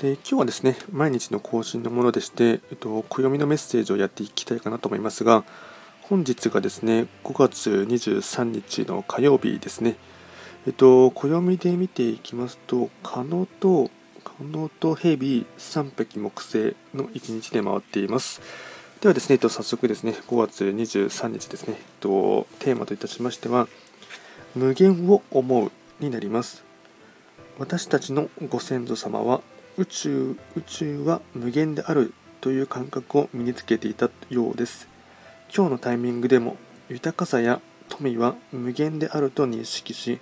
で今日はですね、毎日の更新のものでして、えっと、暦のメッセージをやっていきたいかなと思いますが、本日がですね、5月23日の火曜日ですね。えっと、暦で見ていきますと、可能と、可能と蛇、3匹木星の1日で回っています。ではですね、えっと、早速ですね、5月23日ですね、えっと、テーマといたしましては、無限を思うになります。私たちのご先祖様は宇宙宇宙は無限であるという感覚を身につけていたようです。今日のタイミングでも豊かさや富は無限であると認識し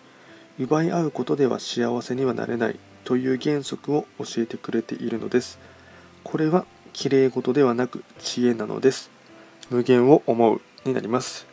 奪い合うことでは幸せにはなれないという原則を教えてくれているのです。これはきれい事ではなく知恵なのです。無限を思うになります。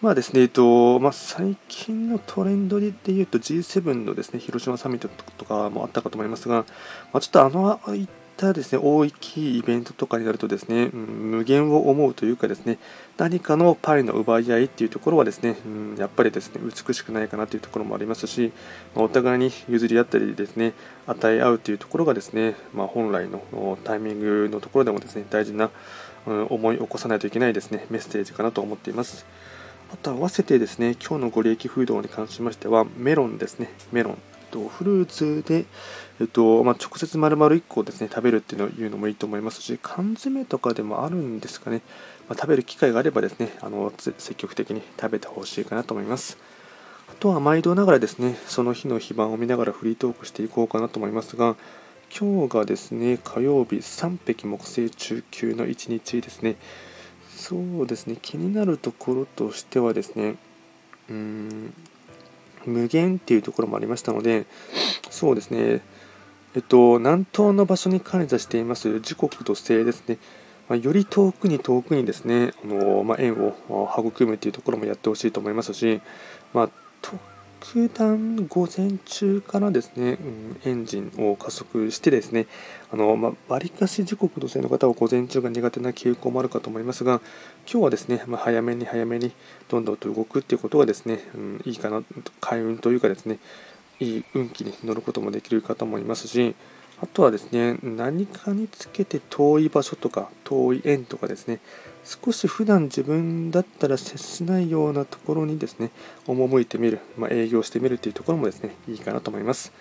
まあですね、えっとまあ、最近のトレンドでいうと G7 のですね広島サミットとかもあったかと思いますが、まあ、ちょっとあのいったですね大きいイベントとかになるとですね、うん、無限を思うというかですね何かのパリの奪い合いっていうところはですね、うん、やっぱりですね美しくないかなというところもありますし、まあ、お互いに譲り合ったりですね与え合うというところがですね、まあ、本来のタイミングのところでもですね大事な、うん、思い起こさないといけないですねメッセージかなと思っています。あと合わせてですね、今日のご利益フードに関しましては、メロンですね、メロン。とフルーツで、えっとまあ、直接丸々1個ですね食べるっていうのもいいと思いますし缶詰とかでもあるんですかね、まあ、食べる機会があればですねあの積極的に食べてほしいかなと思います。あとは毎度ながらですねその日の非番を見ながらフリートークしていこうかなと思いますが今日がですね火曜日3匹木星中級の1日ですね。そうですね。気になるところとしてはですねうん無限っていうところもありましたのでそうですね。えっと南東の場所に管理しています時刻と星ですね。まより遠くに遠くにですねあの、まあ、縁を育むというところもやってほしいと思いますし、まあ、特段午前中からですね、うん、エンジンを加速してですね、あの、まあ、割かし時刻土星の方は午前中が苦手な傾向もあるかと思いますが、今日はですね、まあ、早めに早めにどんどんと動くっていうことがですね、うん、いいかな、開運というかですね、いい運気に乗ることもできるかと思いますし、あとはですね、何かにつけて遠い場所とか、遠い円とかですね、少し普段自分だったら接しないようなところにですね、赴いてみる、まあ、営業してみるというところもですね、いいかなと思います。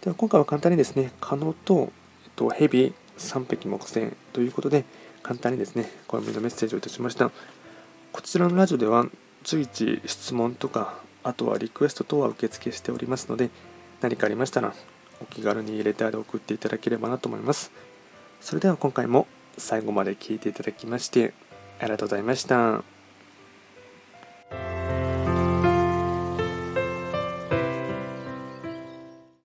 では今回は簡単にですね、可能と、えっと、ヘビ、3匹木星ということで、簡単にですね、こののメッセージをいたしました。こちらのラジオでは、随時質問とか、あとはリクエスト等は受付しておりますので、何かありましたら、お気軽にレターで送っていただければなと思います。それでは今回も最後まで聴いていただきましてありがとうございました。